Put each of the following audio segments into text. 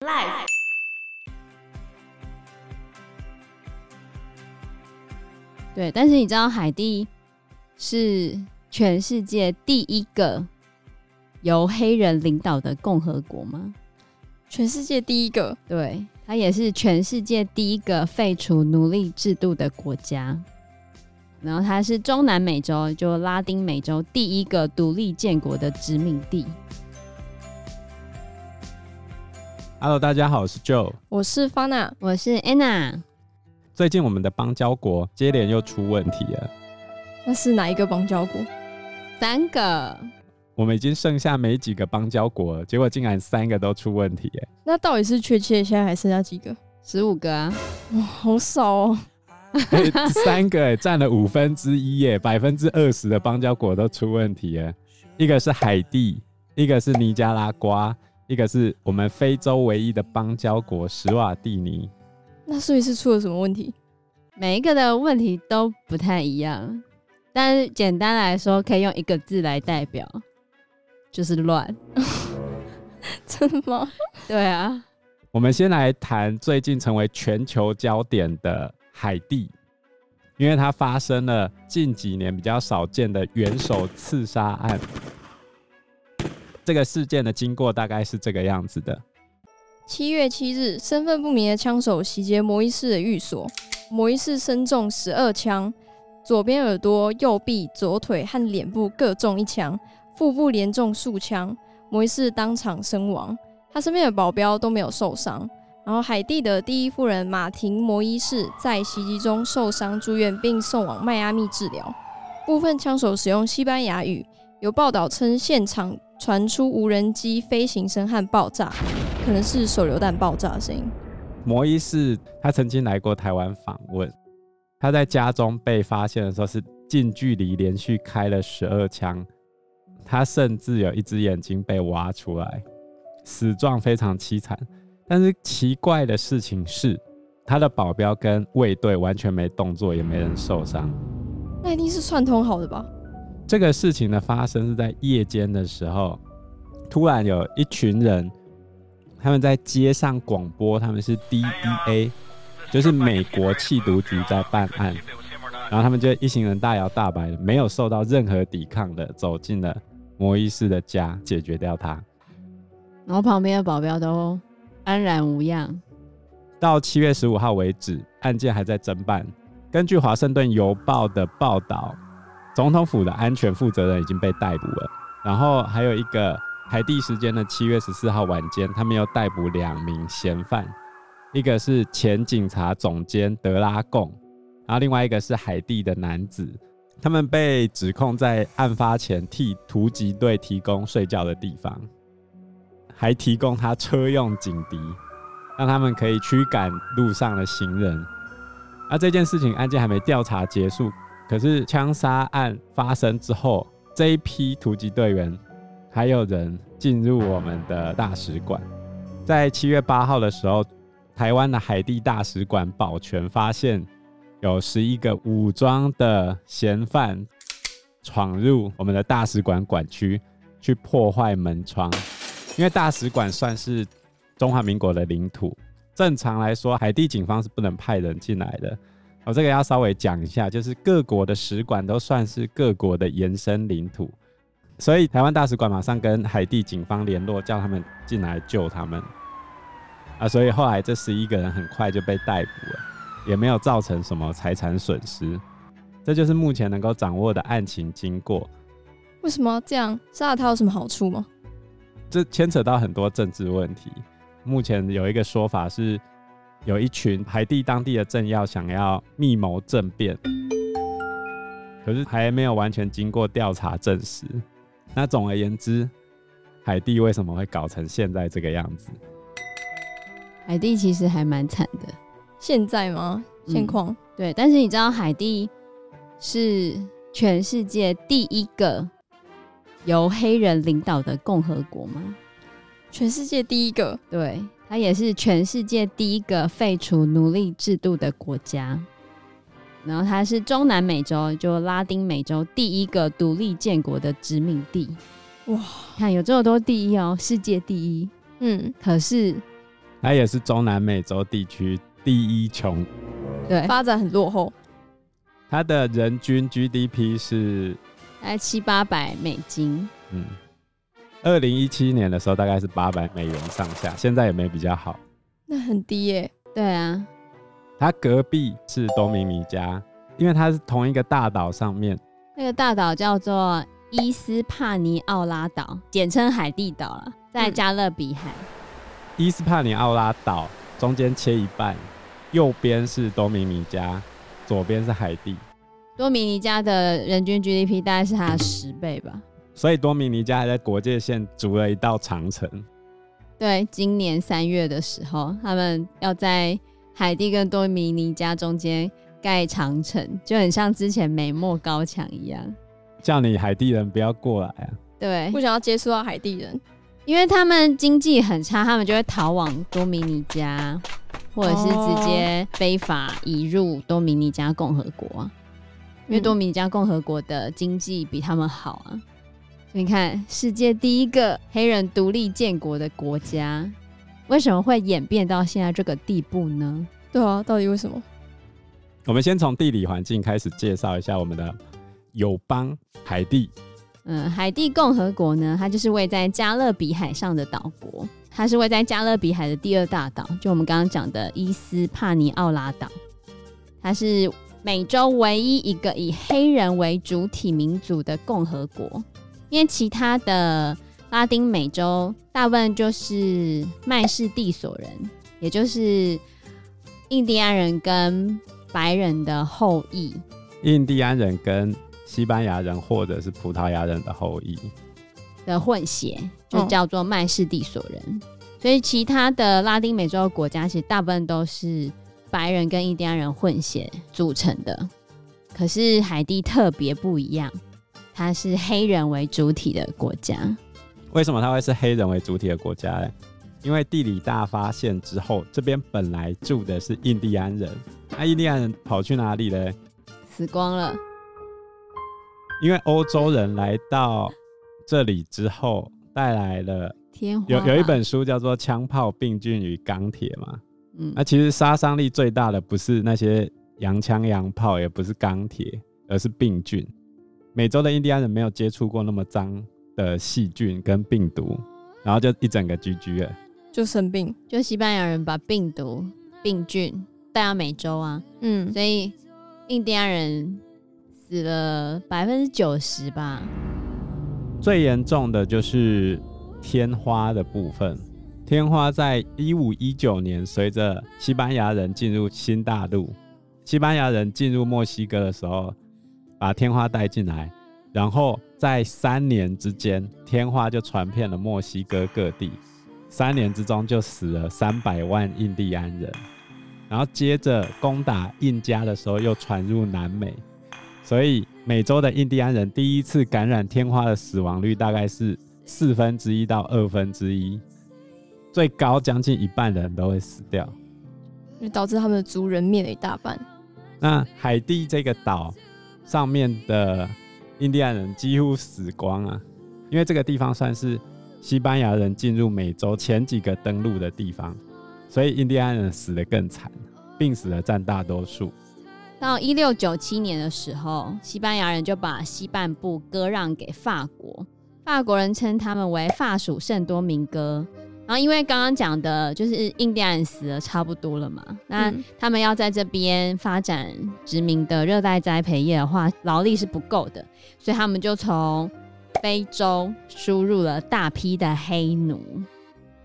Life。对，但是你知道海地是全世界第一个由黑人领导的共和国吗？全世界第一个，对，它也是全世界第一个废除奴隶制度的国家。然后它是中南美洲，就拉丁美洲第一个独立建国的殖民地。Hello，大家好，我是 Joe，我是 Fana，我是 Anna。最近我们的邦交国接连又出问题了。那是哪一个邦交国？三个。我们已经剩下没几个邦交国了，结果竟然三个都出问题耶！那到底是确切现在还剩下几个？十五个啊！哇，好少哦。欸、三个哎，占了五分之一耶，百分之二十的邦交国都出问题了。一个是海地，一个是尼加拉瓜，一个是我们非洲唯一的邦交国史瓦蒂尼。那所以是出了什么问题？每一个的问题都不太一样，但是简单来说，可以用一个字来代表。就是乱，真的吗？对啊，我们先来谈最近成为全球焦点的海地，因为它发生了近几年比较少见的元首刺杀案。这个事件的经过大概是这个样子的：七月七日，身份不明的枪手袭击摩伊士的寓所，摩伊士身中十二枪，左边耳朵、右臂、左腿和脸部各中一枪。腹部连中数枪，摩伊士当场身亡，他身边的保镖都没有受伤。然后，海地的第一夫人马婷·摩伊士在袭击中受伤住院，并送往迈阿密治疗。部分枪手使用西班牙语，有报道称现场传出无人机飞行声和爆炸，可能是手榴弹爆炸的声音。摩伊士他曾经来过台湾访问，他在家中被发现的时候是近距离连续开了十二枪。他甚至有一只眼睛被挖出来，死状非常凄惨。但是奇怪的事情是，他的保镖跟卫队完全没动作，也没人受伤。那一定是串通好的吧？这个事情的发生是在夜间的时候，突然有一群人，他们在街上广播，他们是 DEA，就是美国缉毒局在办案。然后他们就一行人大摇大摆的，没有受到任何抵抗的走进了。摩伊士的家解决掉他，然后旁边的保镖都安然无恙。到七月十五号为止，案件还在侦办。根据《华盛顿邮报》的报道，总统府的安全负责人已经被逮捕了。然后还有一个海地时间的七月十四号晚间，他们又逮捕两名嫌犯，一个是前警察总监德拉贡，然后另外一个是海地的男子。他们被指控在案发前替突击队提供睡觉的地方，还提供他车用警笛，让他们可以驱赶路上的行人。而这件事情案件还没调查结束，可是枪杀案发生之后，这一批突击队员还有人进入我们的大使馆。在七月八号的时候，台湾的海地大使馆保全发现。有十一个武装的嫌犯闯入我们的大使馆馆区，去破坏门窗。因为大使馆算是中华民国的领土，正常来说，海地警方是不能派人进来的。我这个要稍微讲一下，就是各国的使馆都算是各国的延伸领土，所以台湾大使馆马上跟海地警方联络，叫他们进来救他们。啊，所以后来这十一个人很快就被逮捕了。也没有造成什么财产损失，这就是目前能够掌握的案情经过。为什么要这样？杀了他有什么好处吗？这牵扯到很多政治问题。目前有一个说法是，有一群海地当地的政要想要密谋政变，可是还没有完全经过调查证实。那总而言之，海地为什么会搞成现在这个样子？海地其实还蛮惨的。现在吗？现况、嗯、对，但是你知道海地是全世界第一个由黑人领导的共和国吗？全世界第一个，对，它也是全世界第一个废除奴隶制度的国家。然后它是中南美洲，就拉丁美洲第一个独立建国的殖民地。哇，看有这么多第一哦，世界第一。嗯，可是它也是中南美洲地区第一穷，对，发展很落后。它的人均 GDP 是大概七八百美金。嗯，二零一七年的时候大概是八百美元上下，现在也没比较好。那很低耶。对啊，它隔壁是多米尼加，因为它是同一个大岛上面。那个大岛叫做伊斯帕尼奥拉岛，简称海地岛了，在加勒比海。嗯、伊斯帕尼奥拉岛中间切一半，右边是多米尼加，左边是海地。多米尼加的人均 GDP 大概是它的十倍吧。所以多米尼加还在国界线筑了一道长城。对，今年三月的时候，他们要在海地跟多米尼加中间盖长城，就很像之前美墨高墙一样，叫你海地人不要过来啊。对，不想要接触到海地人，因为他们经济很差，他们就会逃往多米尼加，或者是直接非法移入多米尼加共和国，啊，因为多米尼加共和国的经济比他们好啊。你看，世界第一个黑人独立建国的国家，为什么会演变到现在这个地步呢？对啊，到底为什么？我们先从地理环境开始介绍一下我们的友邦海地。嗯，海地共和国呢，它就是位在加勒比海上的岛国，它是位在加勒比海的第二大岛，就我们刚刚讲的伊斯帕尼奥拉岛，它是美洲唯一一个以黑人为主体民族的共和国。因为其他的拉丁美洲大部分就是麦氏地所人，也就是印第安人跟白人的后裔。印第安人跟西班牙人或者是葡萄牙人的后裔的混血，就叫做麦氏地所人。哦。所以其他的拉丁美洲的国家其实大部分都是白人跟印第安人混血组成的，可是海地特别不一样。它是黑人为主体的国家，为什么它会是黑人为主体的国家呢？因为地理大发现之后，这边本来住的是印第安人，那、啊、印第安人跑去哪里呢？死光了。因为欧洲人来到这里之后，带来了天花。有有一本书叫做《枪炮、病菌与钢铁》嘛，嗯，那、啊、其实杀伤力最大的不是那些洋枪洋炮，也不是钢铁，而是病菌。美洲的印第安人没有接触过那么脏的细菌跟病毒，然后就一整个 GG 了，就生病。就西班牙人把病毒、病菌带到美洲啊，嗯，所以印第安人死了百分之九十吧。最严重的就是天花的部分。天花在一五一九年，随着西班牙人进入新大陆，西班牙人进入墨西哥的时候。把天花带进来，然后在三年之间，天花就传遍了墨西哥各地。三年之中就死了三百万印第安人，然后接着攻打印加的时候又传入南美，所以美洲的印第安人第一次感染天花的死亡率大概是四分之一到二分之一，最高将近一半的人都会死掉，就导致他们的族人灭了一大半。那海地这个岛。上面的印第安人几乎死光啊，因为这个地方算是西班牙人进入美洲前几个登陆的地方，所以印第安人死得更惨，病死的占大多数。到一六九七年的时候，西班牙人就把西半部割让给法国，法国人称他们为法属圣多明哥。然后，因为刚刚讲的就是印第安人死了差不多了嘛，那他们要在这边发展殖民的热带栽培业的话，劳力是不够的，所以他们就从非洲输入了大批的黑奴。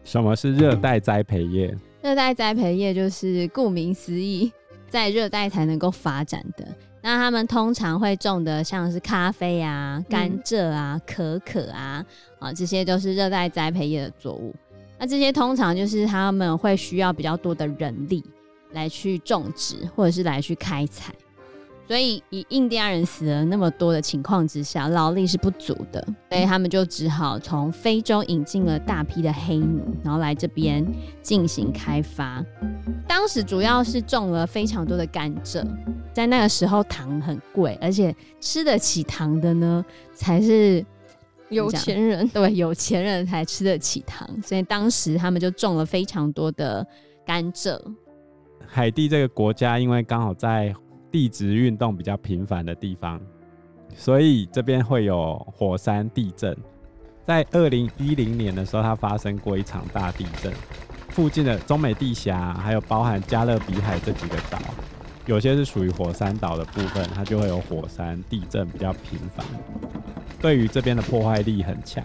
什么是热带栽培业？热带栽培业就是顾名思义，在热带才能够发展的。那他们通常会种的像是咖啡啊、甘蔗啊、可可啊，啊，这些都是热带栽培业的作物。那这些通常就是他们会需要比较多的人力来去种植，或者是来去开采，所以以印第安人死了那么多的情况之下，劳力是不足的，所以他们就只好从非洲引进了大批的黑奴，然后来这边进行开发。当时主要是种了非常多的甘蔗，在那个时候糖很贵，而且吃得起糖的呢，才是有钱人对有钱人才吃得起糖，所以当时他们就种了非常多的甘蔗。海地这个国家因为刚好在地质运动比较频繁的地方，所以这边会有火山地震。在二零一零年的时候，它发生过一场大地震，附近的中美地峡还有包含加勒比海这几个岛，有些是属于火山岛的部分，它就会有火山地震比较频繁，对于这边的破坏力很强。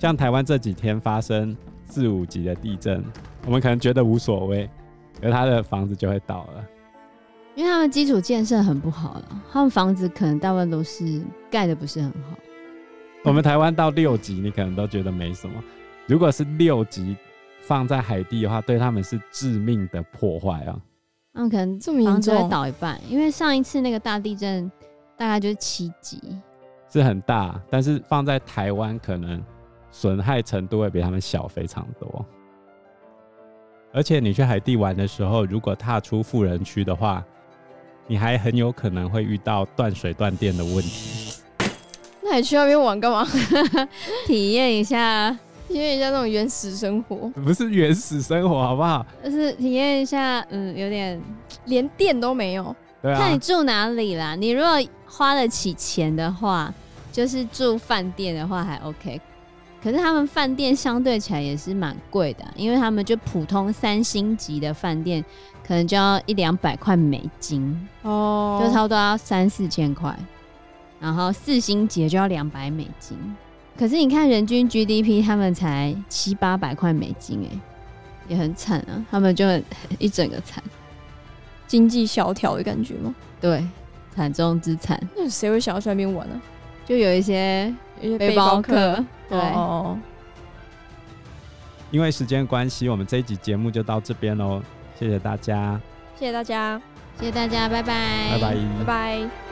像台湾这几天发生四五级的地震，我们可能觉得无所谓，而他的房子就会倒了，因为他们基础建设很不好了，他们房子可能大部分都是盖的不是很好。我们台湾到六级，你可能都觉得没什么。如果是六级放在海地的话，对他们是致命的破坏啊！他们可能房子会倒一半，因为上一次那个大地震大概就是七级，是很大，但是放在台湾可能损害程度会比他们小非常多。而且你去海地玩的时候，如果踏出富人区的话，你还很有可能会遇到断水断电的问题。那你去那边玩干嘛？体验一下，体验一下那种原始生活。不是原始生活，好不好？就是体验一下，嗯，有点连电都没有。对啊。看你住哪里啦。你如果花得起钱的话，就是住饭店的话还 OK。可是他们饭店相对起来也是蛮贵的，因为他们就普通三星级的饭店，可能就要一两百块美金哦，就差不多要三四千块。然后四星级就要两百美金，可是你看人均 GDP，他们才七八百块美金，哎，也很惨啊，他们就很一整个惨，经济萧条的感觉吗？对，惨中之惨。那谁会想要去那边玩呢？就有一些一些背包客，对。哦。因为时间关系，我们这一集节目就到这边喽，谢谢大家，谢谢大家，谢谢大家，拜拜，拜拜，拜拜。